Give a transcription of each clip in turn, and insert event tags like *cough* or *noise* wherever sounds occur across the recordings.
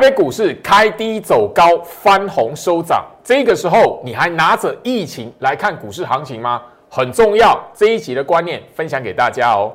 北股市开低走高，翻红收涨，这个时候你还拿着疫情来看股市行情吗？很重要，这一集的观念分享给大家哦。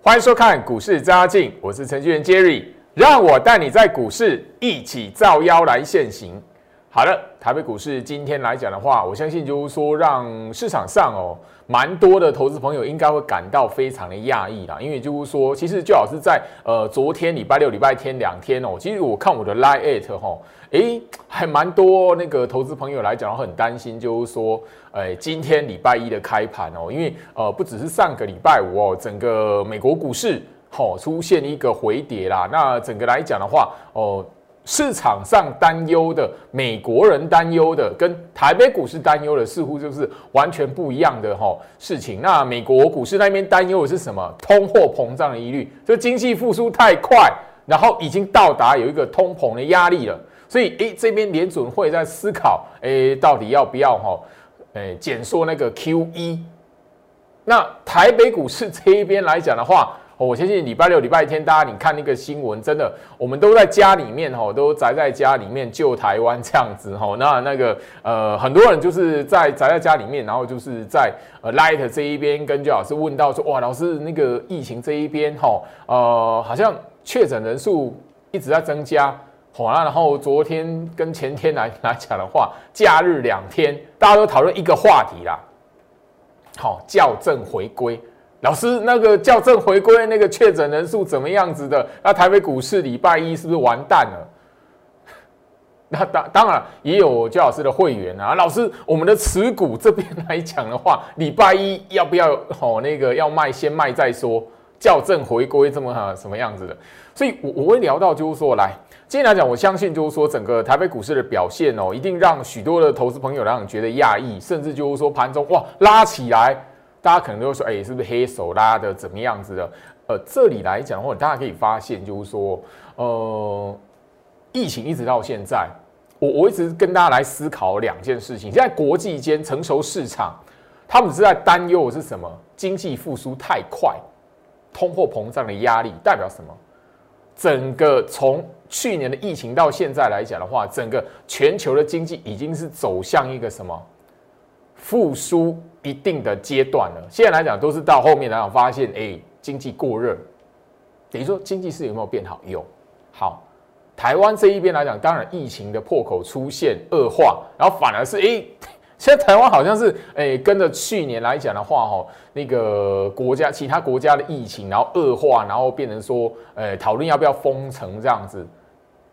欢迎收看股市扎进，我是程序员 Jerry，让我带你在股市一起造妖来现行。好了，台北股市今天来讲的话，我相信就是说，让市场上哦，蛮多的投资朋友应该会感到非常的讶异啦。因为就是说，其实就好是在呃昨天礼拜六、礼拜天两天哦，其实我看我的 Line at 哈，诶，还蛮多那个投资朋友来讲，很担心就是说，诶，今天礼拜一的开盘哦，因为呃不只是上个礼拜五哦，整个美国股市哦出现一个回跌啦，那整个来讲的话哦。市场上担忧的，美国人担忧的，跟台北股市担忧的，似乎就是完全不一样的哈事情。那美国股市那边担忧的是什么？通货膨胀的疑虑，就经济复苏太快，然后已经到达有一个通膨的压力了。所以，诶，这边联准会在思考，诶，到底要不要哈，诶，减缩那个 Q E。那台北股市这一边来讲的话。我相信礼拜六、礼拜天，大家你看那个新闻，真的，我们都在家里面吼，都宅在家里面救台湾这样子吼。那那个呃，很多人就是在宅在家里面，然后就是在呃 Light 这一边跟焦老师问到说，哇，老师那个疫情这一边吼，呃，好像确诊人数一直在增加，好啦，然后昨天跟前天来来讲的话，假日两天，大家都讨论一个话题啦，好，校正回归。老师，那个校正回归那个确诊人数怎么样子的？那台北股市礼拜一是不是完蛋了？*laughs* 那当当然也有教老师的会员啊。老师，我们的持股这边来讲的话，礼拜一要不要哦？那个要卖先卖再说，校正回归这么哈什么样子的？所以，我我会聊到就是说，来今天来讲，我相信就是说，整个台北股市的表现哦，一定让许多的投资朋友让你觉得讶异，甚至就是说盘中哇拉起来。大家可能都会说，哎，是不是黑手拉的怎么样子的？呃，这里来讲的话，大家可以发现，就是说，呃，疫情一直到现在，我我一直跟大家来思考两件事情。现在国际间成熟市场，他们是在担忧的是什么？经济复苏太快，通货膨胀的压力代表什么？整个从去年的疫情到现在来讲的话，整个全球的经济已经是走向一个什么复苏？一定的阶段了，现在来讲都是到后面来讲发现，哎，经济过热，等于说经济是有没有变好？有，好，台湾这一边来讲，当然疫情的破口出现恶化，然后反而是哎，*laughs* 现在台湾好像是哎跟着去年来讲的话，哈，那个国家其他国家的疫情然后恶化，然后变成说，呃，讨论要不要封城这样子。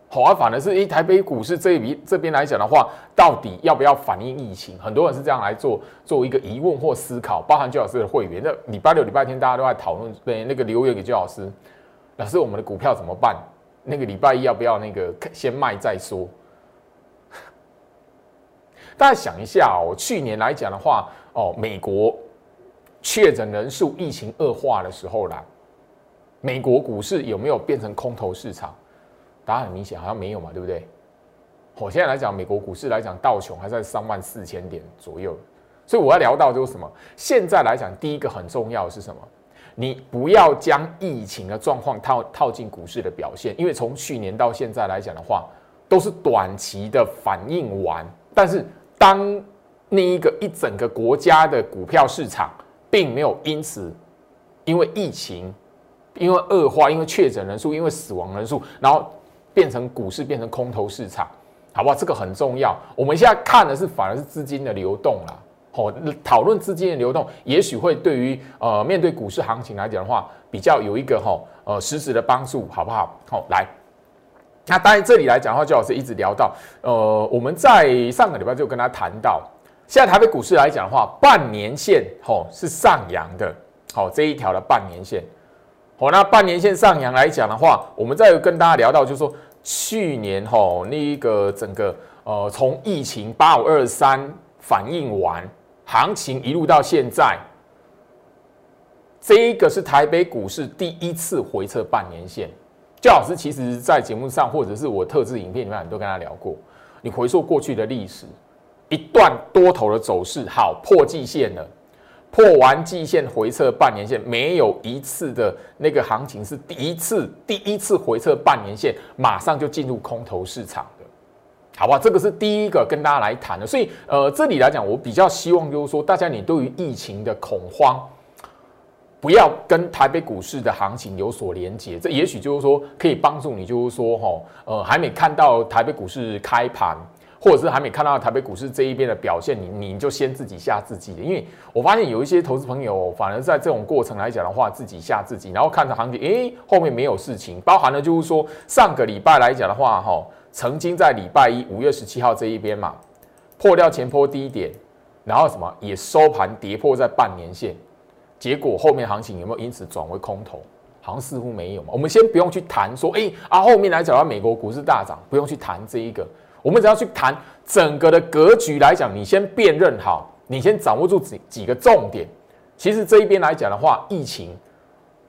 好啊，反而是诶，台北股市这一笔这边来讲的话，到底要不要反映疫情？很多人是这样来做做一个疑问或思考，包含焦老师的会员。那礼拜六、礼拜天大家都在讨论，对那个留言给焦老师，老师我们的股票怎么办？那个礼拜一要不要那个先卖再说？大家想一下哦，去年来讲的话，哦，美国确诊人数疫情恶化的时候啦，美国股市有没有变成空头市场？答案很明显，好像没有嘛，对不对？我现在来讲，美国股市来讲，道琼还在三万四千点左右，所以我要聊到就是什么？现在来讲，第一个很重要的是什么？你不要将疫情的状况套套进股市的表现，因为从去年到现在来讲的话，都是短期的反应完。但是当那一个一整个国家的股票市场并没有因此因为疫情、因为恶化、因为确诊人数、因为死亡人数，然后变成股市变成空头市场，好不好？这个很重要。我们现在看的是反而是资金的流动啦。哦，讨论资金的流动，也许会对于呃面对股市行情来讲的话，比较有一个哈呃实质的帮助，好不好？好，来，那当然这里来讲的话，就老师一直聊到呃我们在上个礼拜就跟他谈到，现在台北股市来讲的话，半年线吼是上扬的，好这一条的半年线，好那半年线上扬来讲的话，我们再跟大家聊到就是说。去年吼那一个整个呃从疫情八五二三反应完，行情一路到现在，这一个是台北股市第一次回撤半年线。焦老师其实在节目上或者是我特制影片里面很多跟他聊过，你回溯过去的历史，一段多头的走势，好破季线了。破完季线回撤半年线，没有一次的那个行情是第一次第一次回撤半年线，马上就进入空头市场的，好不好？这个是第一个跟大家来谈的。所以，呃，这里来讲，我比较希望就是说，大家你对于疫情的恐慌，不要跟台北股市的行情有所连接。这也许就是说，可以帮助你，就是说，哈，呃，还没看到台北股市开盘。或者是还没看到台北股市这一边的表现，你你就先自己吓自己，因为我发现有一些投资朋友反而在这种过程来讲的话，自己吓自己，然后看着行情，诶，后面没有事情，包含了就是说上个礼拜来讲的话，哈，曾经在礼拜一五月十七号这一边嘛，破掉前坡低点，然后什么也收盘跌破在半年线，结果后面行情有没有因此转为空头？好像似乎没有嘛。我们先不用去谈说，诶，啊，后面来讲到，美国股市大涨，不用去谈这一个。我们只要去谈整个的格局来讲，你先辨认好，你先掌握住几几个重点。其实这一边来讲的话，疫情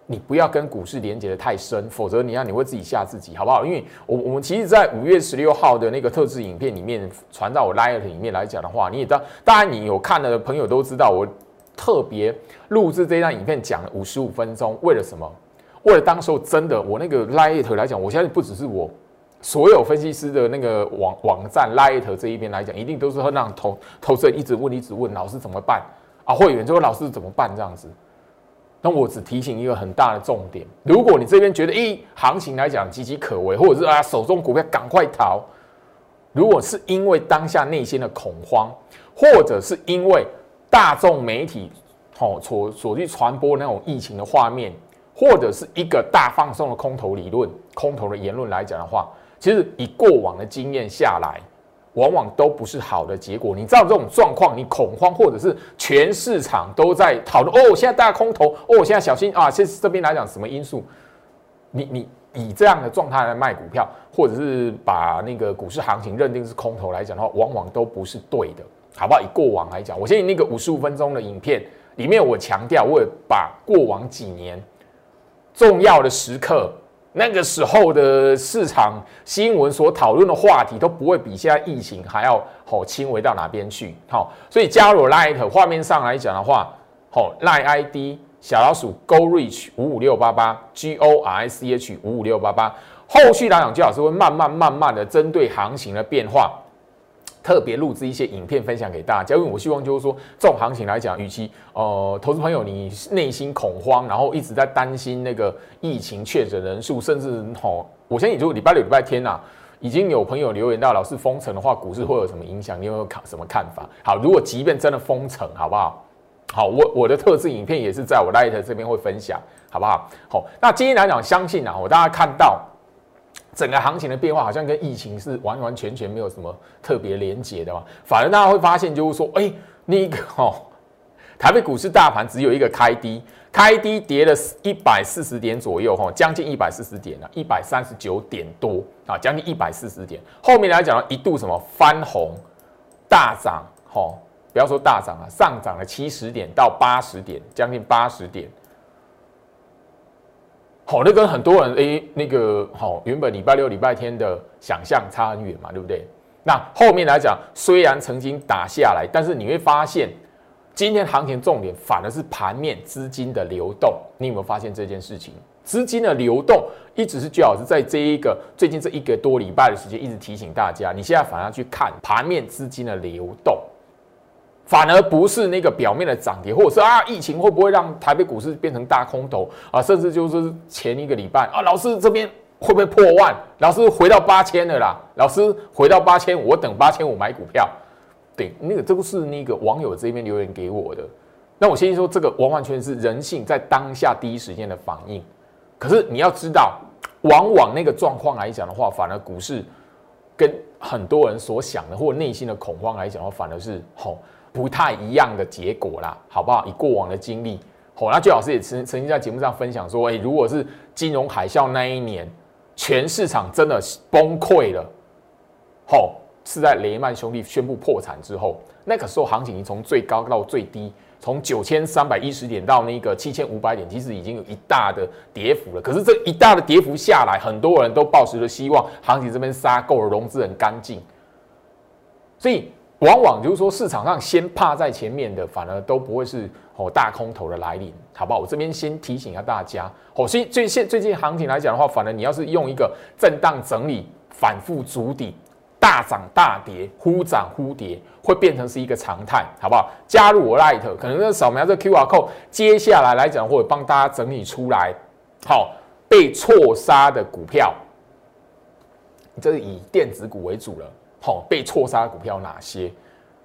你不要跟股市连接的太深，否则你要你会自己吓自己，好不好？因为我我们其实，在五月十六号的那个特制影片里面传到我 Light 里面来讲的话，你也当当然你有看的朋友都知道，我特别录制这张影片讲了五十五分钟，为了什么？为了当时候真的我那个 Light 来讲，我相信不只是我。所有分析师的那个网网站 Light 这一边来讲，一定都是会让投投资人一直问一直问老师怎么办啊？会员就问老师怎么办这样子。那我只提醒一个很大的重点：如果你这边觉得，咦，行情来讲岌岌可危，或者是啊手中股票赶快逃。如果是因为当下内心的恐慌，或者是因为大众媒体哦所所去传播那种疫情的画面，或者是一个大放送的空头理论、空头的言论来讲的话。其实以过往的经验下来，往往都不是好的结果。你知道这种状况，你恐慌，或者是全市场都在讨论哦，现在大家空头哦，现在小心啊。其实这边来讲，什么因素？你你以这样的状态来卖股票，或者是把那个股市行情认定是空头来讲的话，往往都不是对的，好不好？以过往来讲，我相信那个五十五分钟的影片里面，我强调，我也把过往几年重要的时刻。那个时候的市场新闻所讨论的话题都不会比现在疫情还要好轻微到哪边去，好，所以加入 Light 画面上来讲的话，好 Light ID 小老鼠 Go Reach 五五六八八 G O R I C H 五五六八八，后续来讲，就老师会慢慢慢慢的针对行情的变化。特别录制一些影片分享给大家，因为我希望就是说，这种行情来讲，与其呃，投资朋友你内心恐慌，然后一直在担心那个疫情确诊人数，甚至吼，我相信就礼拜六、礼拜天呐，已经有朋友留言到，老师封城的话，股市会有什么影响？你有没有看什么看法？好，如果即便真的封城，好不好？好，我我的特制影片也是在我 Light 这边会分享，好不好？好，那今天来讲，相信啊，我大家看到。整个行情的变化好像跟疫情是完完全全没有什么特别连结的嘛，反而大家会发现就是说，哎，那个哦，台北股市大盘只有一个开低，开低跌了一百四十点左右，哈，将近一百四十点了，一百三十九点多啊，将近一百四十点。后面来讲一度什么翻红大涨，哈，不要说大涨了，上涨了七十点到八十点，将近八十点。好，那跟很多人诶，那个好，原本礼拜六、礼拜天的想象差很远嘛，对不对？那后面来讲，虽然曾经打下来，但是你会发现，今天行情重点反而是盘面资金的流动。你有没有发现这件事情？资金的流动一直是最好是在这一个最近这一个多礼拜的时间，一直提醒大家，你现在反而去看盘面资金的流动。反而不是那个表面的涨跌，或者是啊，疫情会不会让台北股市变成大空头啊？甚至就是前一个礼拜啊，老师这边会不会破万？老师回到八千了啦！老师回到八千五，我等八千五买股票。对，那个这个是那个网友这边留言给我的。那我先说，这个完完全是人性在当下第一时间的反应。可是你要知道，往往那个状况来讲的话，反而股市跟很多人所想的或内心的恐慌来讲的话，反而是好。不太一样的结果啦，好不好？以过往的经历，好，那最老师也曾曾经在节目上分享说，哎，如果是金融海啸那一年，全市场真的崩溃了，好，是在雷曼兄弟宣布破产之后，那个时候行情已经从最高到最低，从九千三百一十点到那个七千五百点，其实已经有一大的跌幅了。可是这一大的跌幅下来，很多人都抱持着希望，行情这边杀够了，融资很干净，所以。往往就是说，市场上先怕在前面的，反而都不会是哦大空头的来临，好不好？我这边先提醒一下大家，哦，所以最现最近行情来讲的话，反而你要是用一个震荡整理、反复筑底、大涨大跌、忽涨忽跌，会变成是一个常态，好不好？加入我 Light，可能扫描这 QR code，接下来来讲或者帮大家整理出来，好被错杀的股票，这是以电子股为主了。好，被错杀股票哪些？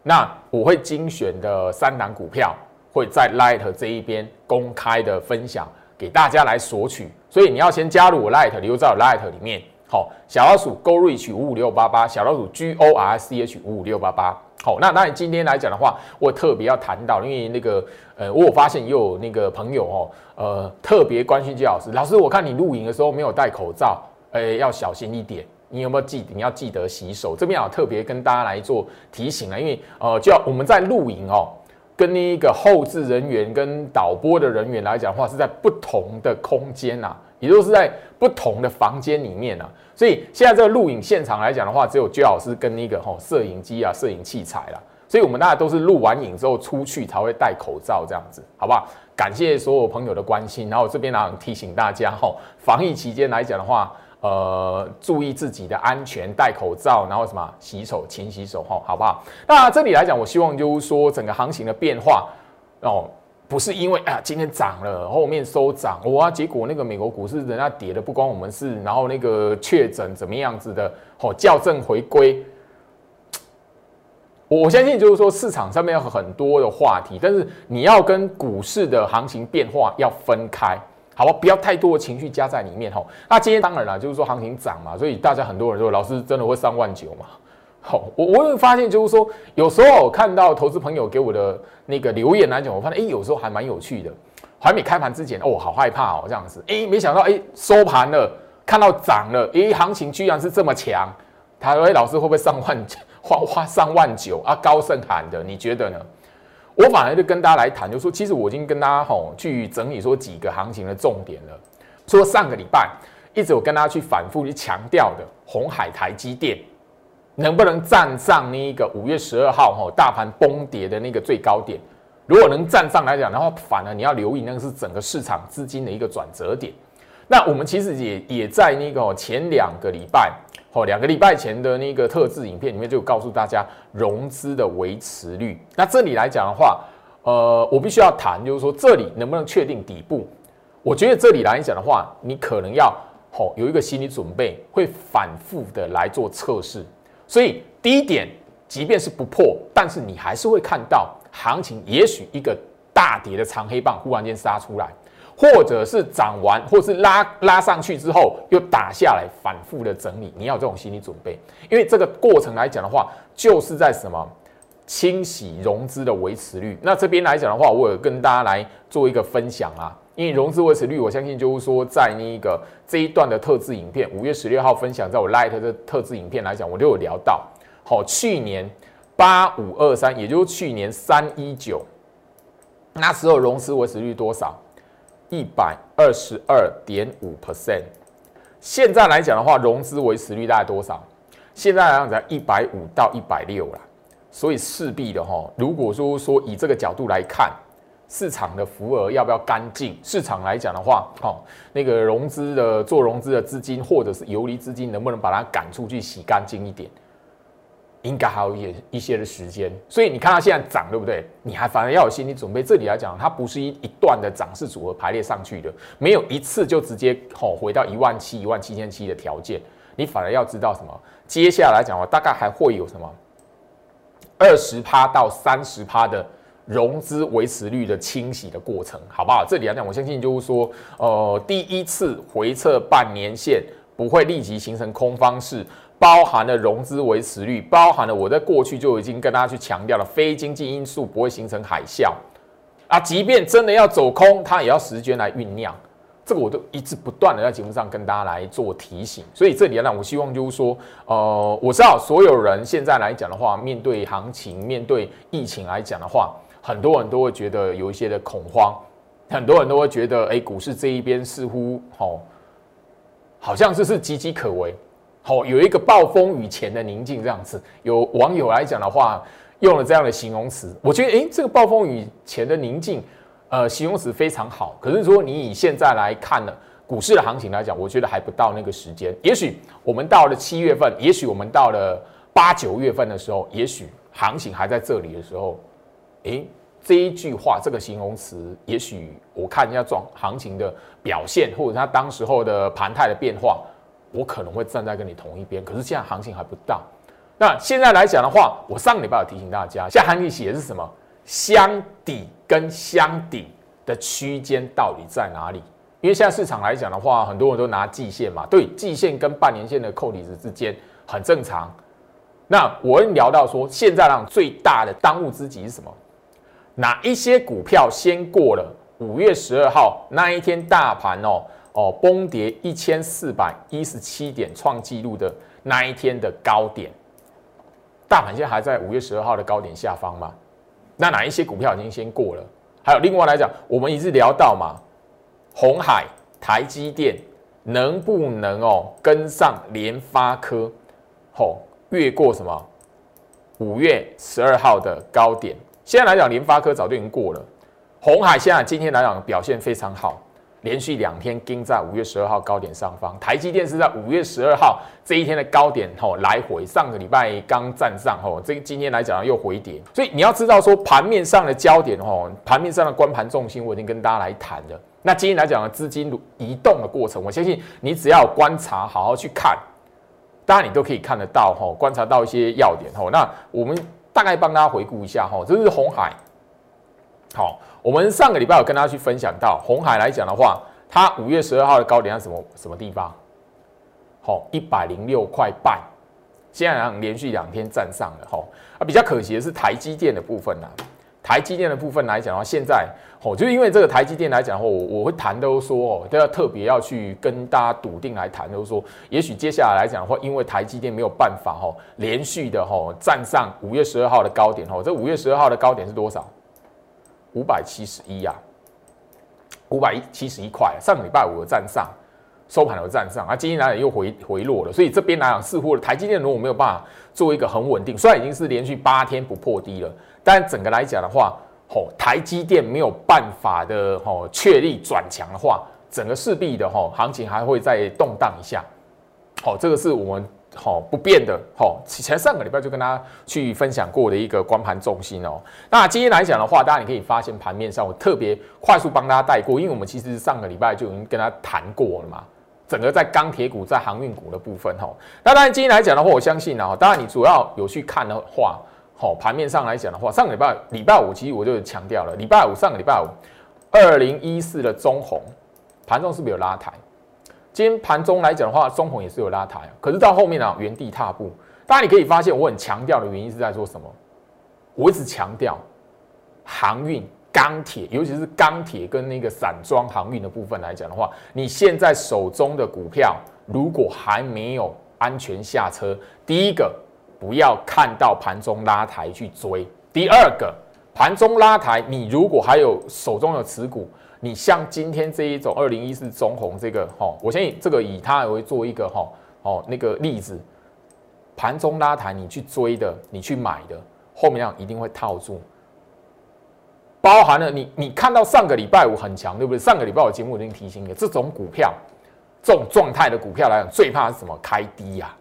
那我会精选的三档股票会在 Light 这一边公开的分享给大家来索取，所以你要先加入我 Light，留在我 Light 里面。好，小老鼠 Go Reach 五五六八八，小老鼠 G O R C H 五五六八八。好，那当然今天来讲的话，我特别要谈到，因为那个呃，我有发现也有那个朋友哦，呃，特别关心季老师，老师，我看你录影的时候没有戴口罩，哎，要小心一点。你有没有记？你要记得洗手。这边要特别跟大家来做提醒啊，因为呃，就要我们在录影哦，跟那个后置人员跟导播的人员来讲的话，是在不同的空间呐，也就是在不同的房间里面呐。所以现在这个录影现场来讲的话，只有焦老师跟那个吼摄影机啊、摄影器材啦。所以我们大家都是录完影之后出去才会戴口罩这样子，好不好？感谢所有朋友的关心。然后这边呢提醒大家哈，防疫期间来讲的话。呃，注意自己的安全，戴口罩，然后什么洗手，勤洗手，哈，好不好？那这里来讲，我希望就是说，整个行情的变化哦，不是因为啊，今天涨了，后面收涨，哇，结果那个美国股市人家跌的不关我们事，然后那个确诊怎么样子的，哦，校正回归，我相信就是说，市场上面有很多的话题，但是你要跟股市的行情变化要分开。好吧，不要太多的情绪加在里面哈。那今天当然了，就是说行情涨嘛，所以大家很多人说老师真的会上万九嘛？好，我我会发现就是说，有时候看到投资朋友给我的那个留言来讲，我发现哎，有时候还蛮有趣的。还没开盘之前，哦，好害怕哦，这样子，哎，没想到哎，收盘了，看到涨了，哎，行情居然是这么强。他说，哎，老师会不会上万花花上万九啊？高盛喊的，你觉得呢？我反而就跟大家来谈，就说其实我已经跟大家吼去整理说几个行情的重点了。说上个礼拜一直我跟大家去反复去强调的，红海台积电能不能站上那一个五月十二号吼大盘崩跌的那个最高点？如果能站上来讲的话，反而你要留意那个是整个市场资金的一个转折点。那我们其实也也在那个前两个礼拜。哦，两个礼拜前的那个特制影片里面就告诉大家融资的维持率。那这里来讲的话，呃，我必须要谈，就是说这里能不能确定底部？我觉得这里来讲的话，你可能要好有一个心理准备，会反复的来做测试。所以第一点，即便是不破，但是你还是会看到行情，也许一个大跌的长黑棒忽然间杀出来。或者是涨完，或是拉拉上去之后又打下来，反复的整理，你要有这种心理准备，因为这个过程来讲的话，就是在什么清洗融资的维持率。那这边来讲的话，我有跟大家来做一个分享啊，因为融资维持率，我相信就是说在那个这一段的特制影片，五月十六号分享，在我 Light 的特制影片来讲，我都有聊到。好，去年八五二三，也就是去年三一九，那时候融资维持率多少？一百二十二点五 percent，现在来讲的话，融资维持率大概多少？现在来讲才一百五到一百六啦，所以势必的哈，如果说说以这个角度来看，市场的浮额要不要干净？市场来讲的话，哦，那个融资的做融资的资金或者是游离资金，能不能把它赶出去洗干净一点？应该还有一一些的时间，所以你看它现在涨，对不对？你还反而要有心理准备。这里来讲，它不是一一段的涨势组合排列上去的，没有一次就直接吼回到一万七、一万七千七的条件。你反而要知道什么？接下来讲话大概还会有什么二十趴到三十趴的融资维持率的清洗的过程，好不好？这里来讲，我相信就是说，呃，第一次回撤半年线不会立即形成空方式。包含了融资维持率，包含了我在过去就已经跟大家去强调了，非经济因素不会形成海啸啊。即便真的要走空，它也要时间来酝酿。这个我都一直不断的在节目上跟大家来做提醒。所以这里呢，我希望就是说，呃，我知道所有人现在来讲的话，面对行情、面对疫情来讲的话，很多人都会觉得有一些的恐慌，很多人都会觉得，哎，股市这一边似乎哦，好像这是岌岌可危，好有一个暴风雨前的宁静这样子。有网友来讲的话，用了这样的形容词，我觉得，哎，这个暴风雨前的宁静。呃，形容词非常好，可是说你以现在来看呢，股市的行情来讲，我觉得还不到那个时间。也许我们到了七月份，也许我们到了八九月份的时候，也许行情还在这里的时候，诶，这一句话这个形容词，也许我看一下状行情的表现，或者它当时候的盘态的变化，我可能会站在跟你同一边。可是现在行情还不到，那现在来讲的话，我上礼拜有提醒大家，现在行情写的是什么？箱底跟箱底的区间到底在哪里？因为现在市场来讲的话，很多人都拿季线嘛，对，季线跟半年线的扣底值之间很正常。那我聊到说，现在让最大的当务之急是什么？哪一些股票先过了五月十二号那一天大盘哦哦崩跌一千四百一十七点创纪录的那一天的高点？大盘现在还在五月十二号的高点下方吗？那哪一些股票已经先过了？还有另外来讲，我们一直聊到嘛，红海、台积电能不能哦跟上联发科，吼越过什么五月十二号的高点？现在来讲，联发科早就已经过了，红海现在今天来讲表现非常好。连续两天盯在五月十二号高点上方，台积电是在五月十二号这一天的高点吼来回，上个礼拜刚站上吼，这个今天来讲又回跌，所以你要知道说盘面上的焦点吼，盘面上的关盘重心我已经跟大家来谈了。那今天来讲的资金移动的过程，我相信你只要观察，好好去看，当然你都可以看得到吼，观察到一些要点吼。那我们大概帮大家回顾一下吼，这是红海，好。我们上个礼拜有跟大家去分享到，红海来讲的话，它五月十二号的高点在什么什么地方？好，一百零六块半，现在连续两天站上了。吼，啊，比较可惜的是台积电的部分呐。台积电的部分来讲的话，现在哦，就因为这个台积电来讲的话，我我会谈都说哦，都要特别要去跟大家笃定来谈，都说，也许接下来来讲的话，因为台积电没有办法吼，连续的吼站上五月十二号的高点吼，这五月十二号的高点是多少？五百七十一呀，五百七十一块。上个礼拜五的站上，收盘的站上，啊，今天来讲又回回落了。所以这边来讲，似乎台积电如果没有办法做一个很稳定，虽然已经是连续八天不破低了，但整个来讲的话，吼，台积电没有办法的吼确立转强的话，整个势必的吼行情还会再动荡一下。好，这个是我们。好不变的，好，前上个礼拜就跟大家去分享过的一个光盘重心哦。那今天来讲的话，大家你可以发现盘面上我特别快速帮大家带过，因为我们其实上个礼拜就已经跟他谈过了嘛。整个在钢铁股、在航运股的部分，哈。那当然今天来讲的话，我相信呢，当然你主要有去看的话，好，盘面上来讲的话，上个礼拜礼拜五其实我就强调了，礼拜五上个礼拜五，二零一四的中红盘中是不是有拉抬？今天盘中来讲的话，中红也是有拉抬，可是到后面呢，原地踏步。大家你可以发现，我很强调的原因是在做什么？我一直强调航运、钢铁，尤其是钢铁跟那个散装航运的部分来讲的话，你现在手中的股票如果还没有安全下车，第一个不要看到盘中拉抬去追；第二个，盘中拉抬，你如果还有手中的持股。你像今天这一种二零一四中红这个哈，我相信这个以它为做一个哈哦那个例子，盘中拉抬你去追的，你去买的，后面量一定会套住，包含了你你看到上个礼拜五很强，对不对？上个礼拜我节目已经提醒你，这种股票这种状态的股票来讲，最怕是什么？开低呀！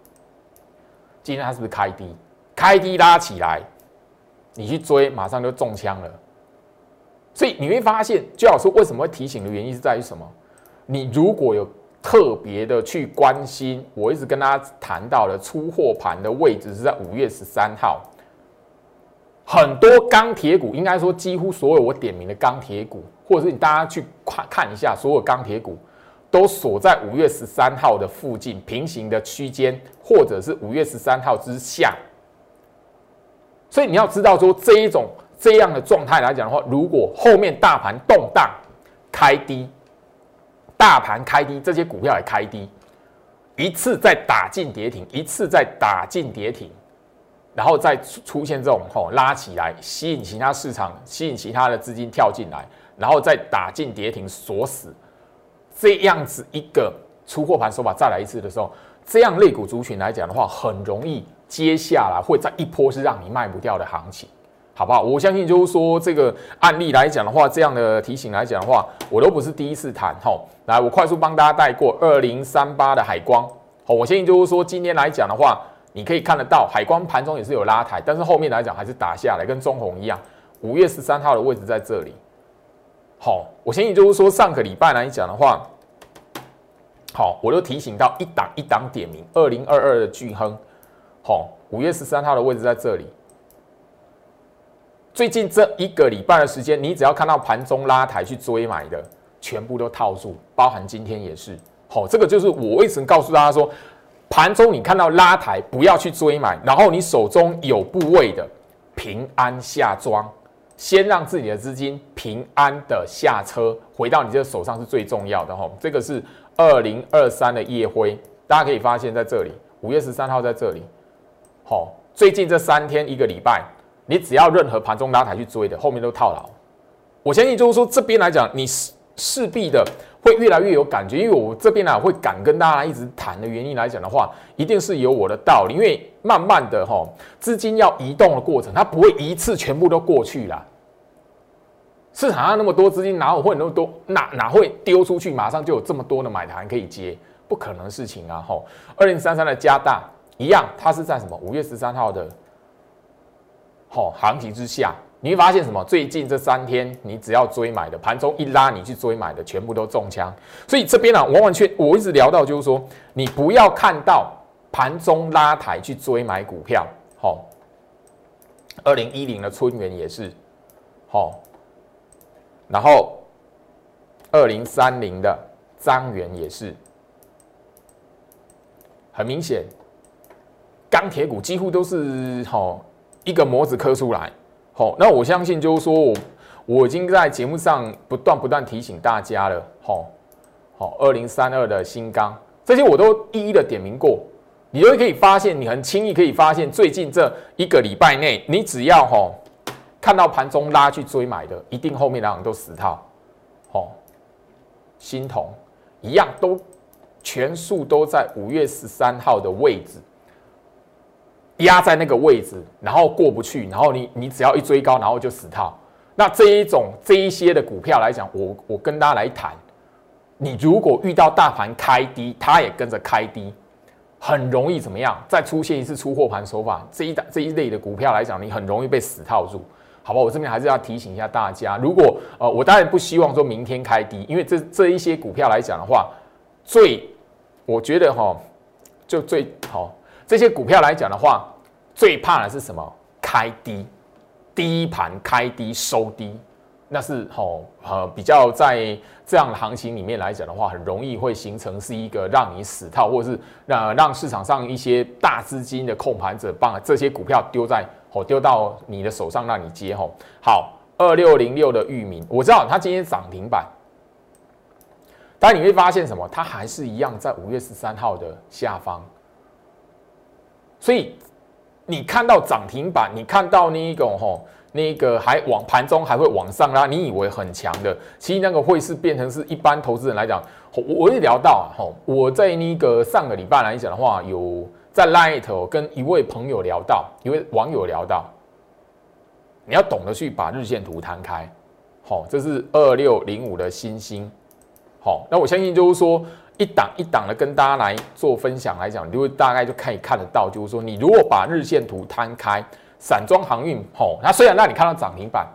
今天它是不是开低？开低拉起来，你去追，马上就中枪了。所以你会发现，就好说为什么会提醒的原因是在于什么？你如果有特别的去关心，我一直跟大家谈到的出货盘的位置是在五月十三号，很多钢铁股，应该说几乎所有我点名的钢铁股，或者是你大家去看看一下，所有钢铁股都锁在五月十三号的附近平行的区间，或者是五月十三号之下。所以你要知道说这一种。这样的状态来讲的话，如果后面大盘动荡开低，大盘开低，这些股票也开低，一次再打进跌停，一次再打进跌停，然后再出现这种吼拉起来，吸引其他市场，吸引其他的资金跳进来，然后再打进跌停锁死，这样子一个出货盘手法再来一次的时候，这样类股族群来讲的话，很容易接下来会在一波是让你卖不掉的行情。好不好？我相信就是说这个案例来讲的话，这样的提醒来讲的话，我都不是第一次谈。吼，来，我快速帮大家带过二零三八的海光。好，我相信就是说今天来讲的话，你可以看得到海光盘中也是有拉抬，但是后面来讲还是打下来，跟中红一样。五月十三号的位置在这里。好，我相信就是说上个礼拜来讲的话，好，我都提醒到一档一档点名二零二二的巨亨。好，五月十三号的位置在这里。最近这一个礼拜的时间，你只要看到盘中拉抬去追买的，全部都套住，包含今天也是。好，这个就是我为什么告诉大家说，盘中你看到拉抬不要去追买，然后你手中有部位的平安下庄，先让自己的资金平安的下车，回到你这手上是最重要的哈。这个是二零二三的夜辉，大家可以发现在这里，五月十三号在这里。好，最近这三天一个礼拜。你只要任何盘中拉抬去追的，后面都套牢。我相信就是说这边来讲，你势势必的会越来越有感觉，因为我这边呢会敢跟大家一直谈的原因来讲的话，一定是有我的道理。因为慢慢的哈，资金要移动的过程，它不会一次全部都过去了。市场上那么多资金，哪有会那么多？哪哪会丢出去，马上就有这么多的买盘可以接？不可能事情啊！吼，二零三三的加大一样，它是在什么？五月十三号的。好，行情之下，你会发现什么？最近这三天，你只要追买的，盘中一拉，你去追买的，全部都中枪。所以这边呢，完完全我一直聊到，就是说，你不要看到盘中拉抬去追买股票。好，二零一零的春元也是，好，然后二零三零的张元也是，很明显，钢铁股几乎都是好。一个模子刻出来，好，那我相信就是说我我已经在节目上不断不断提醒大家了，好，好，二零三二的新钢这些我都一一的点名过，你就可以发现，你很轻易可以发现，最近这一个礼拜内，你只要哈看到盘中拉去追买的，一定后面两种都死套，好，新铜一样都全数都在五月十三号的位置。压在那个位置，然后过不去，然后你你只要一追高，然后就死套。那这一种这一些的股票来讲，我我跟大家来谈，你如果遇到大盘开低，它也跟着开低，很容易怎么样？再出现一次出货盘手法，这一这一类的股票来讲，你很容易被死套住，好吧？我这边还是要提醒一下大家，如果呃，我当然不希望说明天开低，因为这这一些股票来讲的话，最我觉得哈，就最好。这些股票来讲的话，最怕的是什么？开低，低盘开低收低，那是吼呃比较在这样的行情里面来讲的话，很容易会形成是一个让你死套，或者是让让市场上一些大资金的控盘者把这些股票丢在吼丢到你的手上让你接吼。好，二六零六的域名，我知道它今天涨停板，但你会发现什么？它还是一样在五月十三号的下方。所以你看到涨停板，你看到那一种吼，那个还往盘中还会往上拉，你以为很强的，其实那个会是变成是一般投资人来讲，我我也聊到啊，吼，我在那个上个礼拜来讲的话，有在 Light 跟一位朋友聊到，一位网友聊到，你要懂得去把日线图摊开，好，这是二六零五的星星，好，那我相信就是说。一档一档的跟大家来做分享来讲，你就会大概就可以看得到，就是说你如果把日线图摊开，散装航运吼，那虽然让你看到涨停板，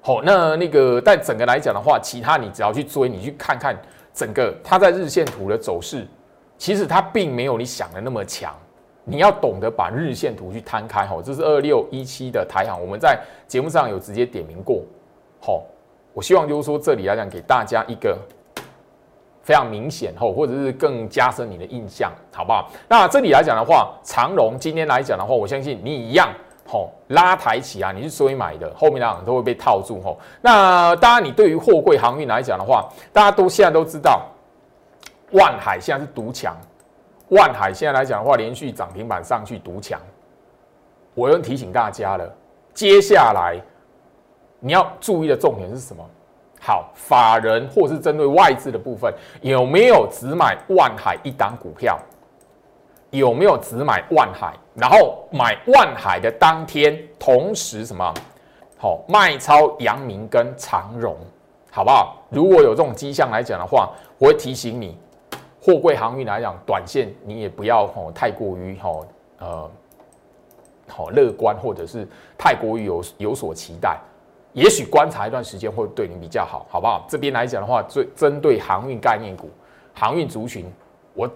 吼，那那个但整个来讲的话，其他你只要去追，你去看看整个它在日线图的走势，其实它并没有你想的那么强。你要懂得把日线图去摊开，吼，这是二六一七的台行，我们在节目上有直接点名过，吼，我希望就是说这里来讲给大家一个。非常明显吼，或者是更加深你的印象，好不好？那这里来讲的话，长荣今天来讲的话，我相信你一样吼，拉抬起啊，你是追买的，后面两都会被套住吼。那当然，你对于货柜航运来讲的话，大家都现在都知道，万海现在是独强，万海现在来讲的话，连续涨停板上去独强。我要提醒大家了，接下来你要注意的重点是什么？好，法人或是针对外资的部分，有没有只买万海一档股票？有没有只买万海？然后买万海的当天，同时什么？好，卖超阳明跟长荣，好不好？如果有这种迹象来讲的话，我会提醒你，货柜航运来讲，短线你也不要吼太过于吼呃好乐观，或者是太过于有有所期待。也许观察一段时间会对你比较好，好不好？这边来讲的话，最针对航运概念股、航运族群，我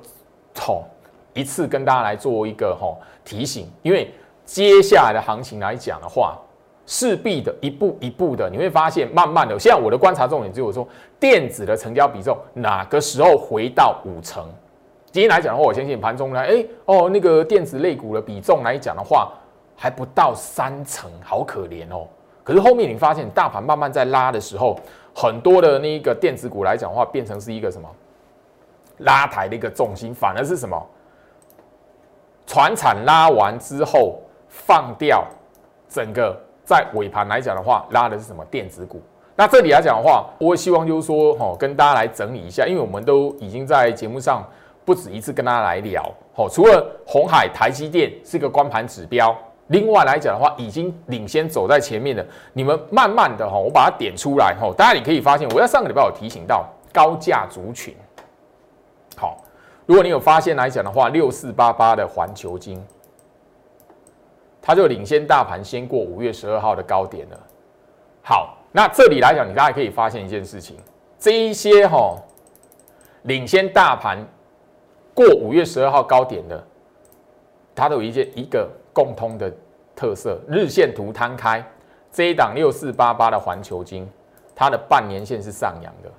从一次跟大家来做一个哈提醒，因为接下来的行情来讲的话，势必的一步一步的，你会发现慢慢的，现在我的观察重点只有说电子的成交比重哪个时候回到五成？今天来讲的话，我相信盘中呢，哎哦，那个电子类股的比重来讲的话，还不到三成，好可怜哦。可是后面你发现，大盘慢慢在拉的时候，很多的那个电子股来讲的话，变成是一个什么拉抬的一个重心，反而是什么？船产拉完之后放掉，整个在尾盘来讲的话，拉的是什么电子股？那这里来讲的话，我希望就是说，哦，跟大家来整理一下，因为我们都已经在节目上不止一次跟大家来聊，哦，除了红海、台积电是个光盘指标。另外来讲的话，已经领先走在前面的，你们慢慢的哈，我把它点出来哈，大家你可以发现，我在上个礼拜有提醒到高价族群。好，如果你有发现来讲的话，六四八八的环球金，它就领先大盘先过五月十二号的高点了。好，那这里来讲，你大家可以发现一件事情，这一些哈领先大盘过五月十二号高点的，它都有一些一个。共通的特色，日线图摊开，这一档六四八八的环球金，它的半年线是上扬的，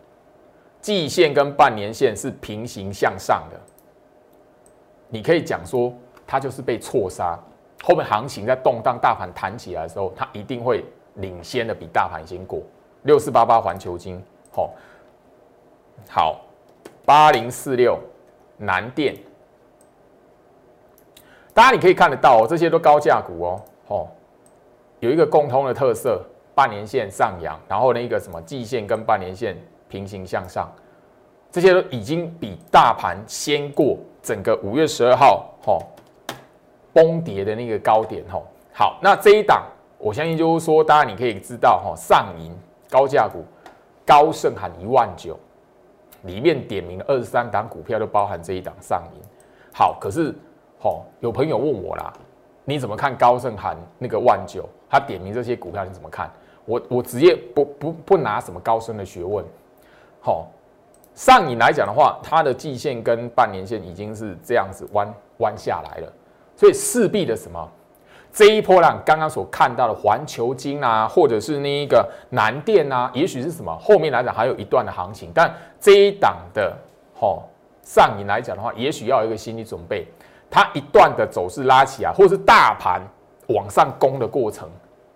季线跟半年线是平行向上的。你可以讲说，它就是被错杀，后面行情在动荡，大盘弹起来的时候，它一定会领先的比大盘先过。六四八八环球金，好，好，八零四六南电。大家你可以看得到哦，这些都高价股哦，哦，有一个共通的特色，半年线上扬，然后那个什么季线跟半年线平行向上，这些都已经比大盘先过整个五月十二号哈崩跌的那个高点哈。好，那这一档我相信就是说，大家你可以知道哈，上银高价股高盛喊一万九，里面点名二十三档股票都包含这一档上银。好，可是。好，有朋友问我啦，你怎么看高盛喊那个万九？他点名这些股票，你怎么看？我我直接不不不拿什么高深的学问。好，上影来讲的话，它的季线跟半年线已经是这样子弯弯下来了，所以势必的什么？这一波浪刚刚所看到的环球金啊，或者是那一个南电啊，也许是什么？后面来讲还有一段的行情，但这一档的好上影来讲的话，也许要有一个心理准备。它一段的走势拉起来，或是大盘往上攻的过程，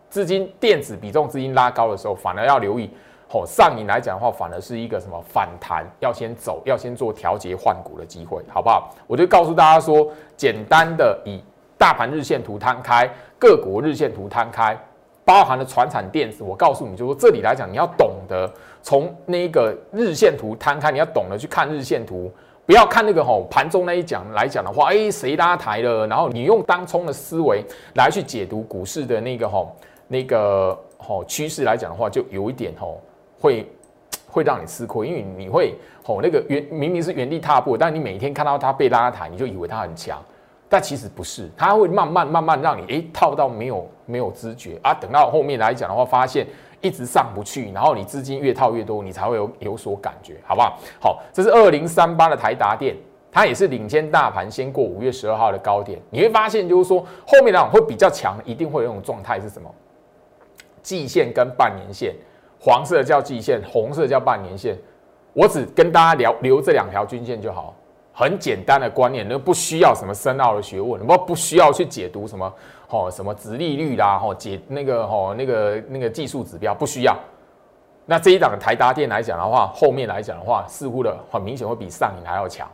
资金电子比重资金拉高的时候，反而要留意。哦，上影来讲的话，反而是一个什么反弹，要先走，要先做调节换股的机会，好不好？我就告诉大家说，简单的以大盘日线图摊开，各国日线图摊开，包含了船产电子，我告诉你就说这里来讲，你要懂得从那个日线图摊开，你要懂得去看日线图。不要看那个吼盘中那一讲来讲的话，哎，谁拉抬了？然后你用当冲的思维来去解读股市的那个吼那个吼趋势来讲的话，就有一点吼会 *tsk* 会让你吃亏，因为你会吼那个原明明是原地踏步，但你每天看到它被拉抬，你就以为它很强，但其实不是，它会慢慢慢慢让你哎套到没有没有知觉啊，等到后面来讲的话，发现。一直上不去，然后你资金越套越多，你才会有有所感觉，好不好？好，这是二零三八的台达电，它也是领先大盘先过五月十二号的高点。你会发现，就是说后面呢会比较强，一定会有一种状态是什么？季线跟半年线，黄色叫季线，红色叫半年线。我只跟大家聊留这两条均线就好。很简单的观念，那不需要什么深奥的学问，不不需要去解读什么哦什么值利率啦，哦解那个哦那个那个技术指标不需要。那这一档台达电来讲的话，后面来讲的话，似乎的很明显会比上影还要强。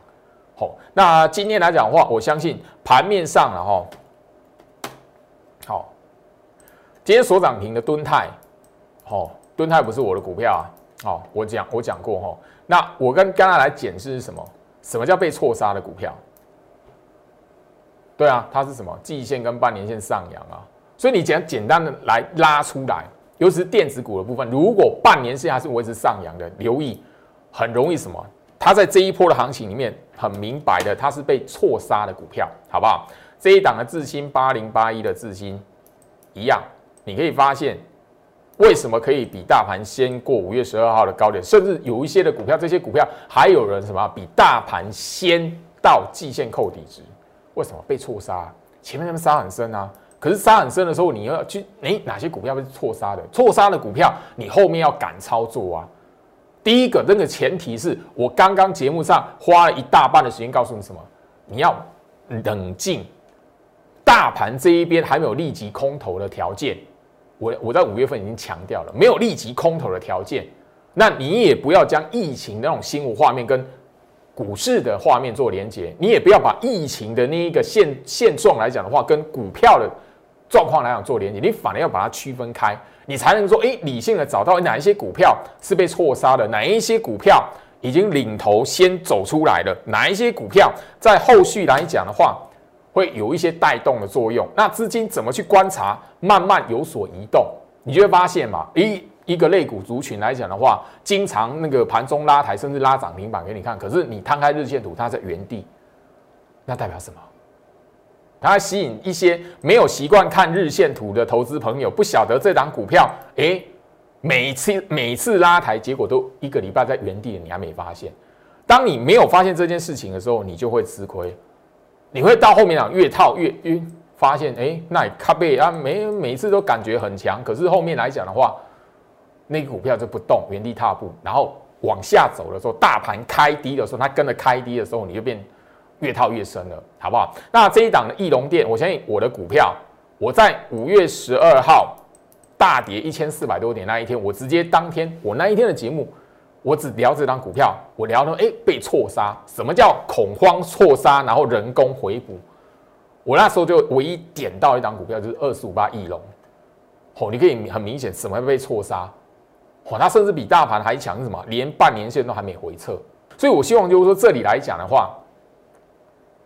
好，那今天来讲的话，我相信盘面上了哈。好，今天所涨停的敦泰，好，敦泰不是我的股票啊。好，我讲我讲过哈。那我跟刚才来解释是什么？什么叫被错杀的股票？对啊，它是什么？季线跟半年线上扬啊。所以你简简单的来拉出来，尤其是电子股的部分，如果半年线还是维持上扬的，留意很容易什么？它在这一波的行情里面，很明白的，它是被错杀的股票，好不好？这一档的智新八零八一的智新一样，你可以发现为什么可以比大盘先过五月十二号的高点，甚至有一些的股票，这些股票还有人什么比大盘先到季线扣底值？为什么被错杀？前面他们杀很深啊，可是杀很深的时候，你要去诶，哪些股票被错杀的？错杀的股票，你后面要敢操作啊！第一个，那个前提是我刚刚节目上花了一大半的时间告诉你什么？你要冷静。大盘这一边还没有立即空头的条件，我我在五月份已经强调了，没有立即空头的条件，那你也不要将疫情那种新闻画面跟股市的画面做连接，你也不要把疫情的那一个现现状来讲的话，跟股票的状况来讲做连接，你反而要把它区分开，你才能说，哎，理性的找到哪一些股票是被错杀的，哪一些股票已经领头先走出来了，哪一些股票在后续来讲的话。会有一些带动的作用，那资金怎么去观察，慢慢有所移动，你就会发现嘛，一一个类股族群来讲的话，经常那个盘中拉抬，甚至拉涨停板给你看，可是你摊开日线图，它在原地，那代表什么？它吸引一些没有习惯看日线图的投资朋友，不晓得这档股票，诶，每次每次拉抬，结果都一个礼拜在原地，你还没发现。当你没有发现这件事情的时候，你就会吃亏。你会到后面啊，越套越晕，发现哎，那卡贝啊，每每次都感觉很强，可是后面来讲的话，那个股票就不动，原地踏步，然后往下走的时候，大盘开低的时候，它跟着开低的时候，你就变越套越深了，好不好？那这一档的翼龙店，我相信我的股票，我在五月十二号大跌一千四百多点那一天，我直接当天我那一天的节目。我只聊这张股票，我聊到哎被错杀，什么叫恐慌错杀，然后人工回补。我那时候就唯一点到一张股票，就是二十五八翼龙。哦，你可以很明显什么被错杀，哦，它甚至比大盘还强，什么连半年线都还没回撤。所以我希望就是说这里来讲的话，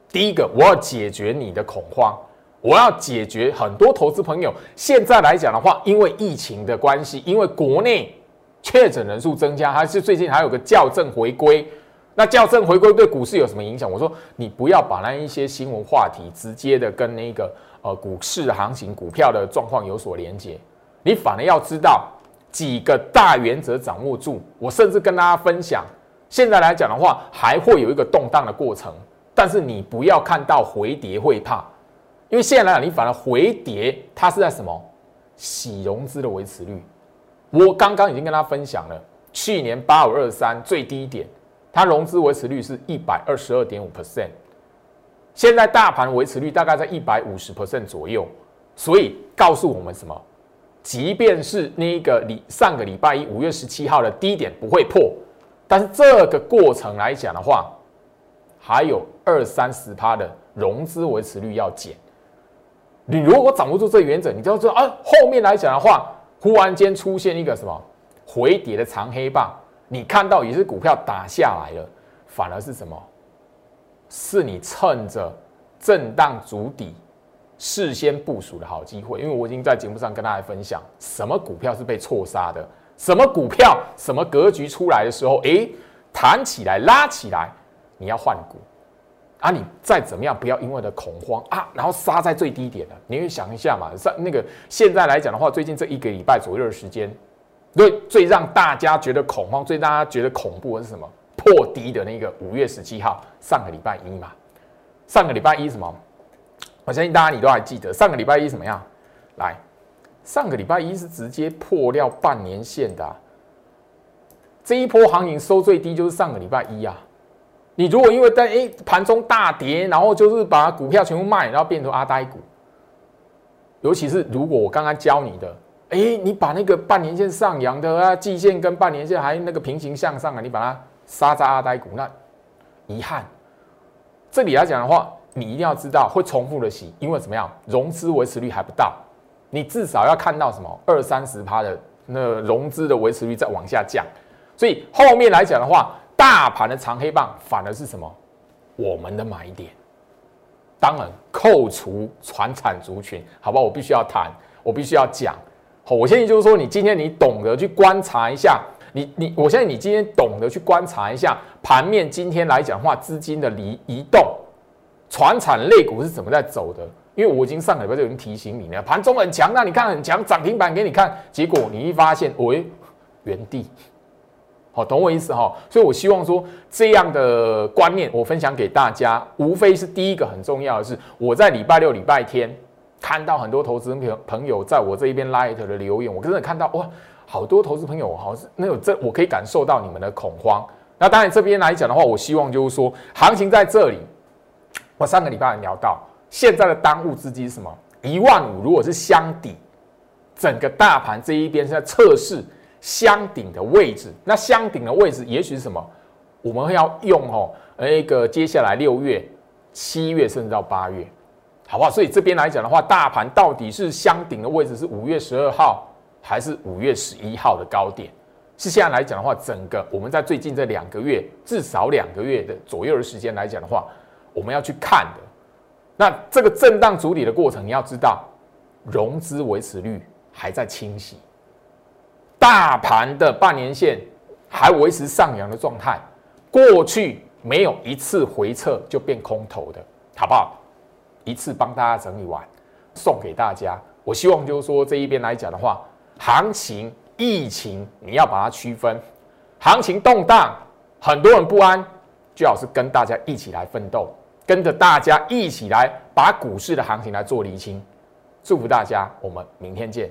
第一个我要解决你的恐慌，我要解决很多投资朋友现在来讲的话，因为疫情的关系，因为国内。确诊人数增加，还是最近还有个校正回归？那校正回归对股市有什么影响？我说你不要把那一些新闻话题直接的跟那个呃股市行情、股票的状况有所连接，你反而要知道几个大原则掌握住。我甚至跟大家分享，现在来讲的话，还会有一个动荡的过程，但是你不要看到回跌会怕，因为现在来讲，你反而回跌，它是在什么洗融资的维持率。我刚刚已经跟他分享了，去年八五二三最低点，它融资维持率是一百二十二点五 percent，现在大盘维持率大概在一百五十 percent 左右，所以告诉我们什么？即便是那个礼上个礼拜一五月十七号的低点不会破，但是这个过程来讲的话，还有二三十趴的融资维持率要减。你如果掌握住这原则，你就要知道啊，后面来讲的话。忽然间出现一个什么回跌的长黑棒，你看到也是股票打下来了，反而是什么？是你趁着震荡筑底，事先部署的好机会。因为我已经在节目上跟大家分享，什么股票是被错杀的，什么股票什么格局出来的时候，哎，弹起来拉起来，你要换股。啊，你再怎么样，不要因为的恐慌啊，然后杀在最低点了。你会想一下嘛，上那个现在来讲的话，最近这一个礼拜左右的时间，最最让大家觉得恐慌、最大家觉得恐怖的是什么？破低的那个五月十七号，上个礼拜一嘛。上个礼拜一什么？我相信大家你都还记得，上个礼拜一怎么样？来，上个礼拜一是直接破掉半年线的。这一波行情收最低就是上个礼拜一啊。你如果因为在诶盘中大跌，然后就是把股票全部卖，然后变成阿呆股，尤其是如果我刚刚教你的，哎，你把那个半年线上扬的啊，季线跟半年线还那个平行向上啊，你把它杀在阿呆股，那遗憾。这里来讲的话，你一定要知道会重复的洗，因为怎么样，融资维持率还不到，你至少要看到什么二三十趴的那融资的维持率在往下降，所以后面来讲的话，大盘的长黑棒反而是什么？我们的买点。当然，扣除传产族群，好吧，我必须要谈，我必须要讲。好，我相信就是说，你今天你懂得去观察一下，你你，我相信你今天懂得去观察一下盘面。今天来讲话，资金的移移动，船产类股是怎么在走的？因为我已经上礼拜就有人提醒你了，盘中很强，那你看很强，涨停板给你看，结果你一发现，喂，原地。好，懂我意思哈？所以我希望说这样的观念，我分享给大家，无非是第一个很重要的是，我在礼拜六、礼拜天。看到很多投资朋朋友在我这一边 light 的留言，我真的看到哇，好多投资朋友好像那有这，我可以感受到你们的恐慌。那当然这边来讲的话，我希望就是说，行情在这里，我上个礼拜聊到，现在的当务之急是什么？一万五如果是箱底，整个大盘这一边是在测试箱顶的位置，那箱顶的位置也许是什么？我们会要用哦，那个接下来六月、七月甚至到八月。好不好？所以这边来讲的话，大盘到底是箱顶的位置是五月十二号还是五月十一号的高点？是现在来讲的话，整个我们在最近这两个月，至少两个月的左右的时间来讲的话，我们要去看的。那这个震荡主理的过程，你要知道，融资维持率还在清洗，大盘的半年线还维持上扬的状态，过去没有一次回撤就变空头的，好不好？一次帮大家整理完，送给大家。我希望就是说这一边来讲的话，行情、疫情你要把它区分。行情动荡，很多人不安，最好是跟大家一起来奋斗，跟着大家一起来把股市的行情来做厘清。祝福大家，我们明天见。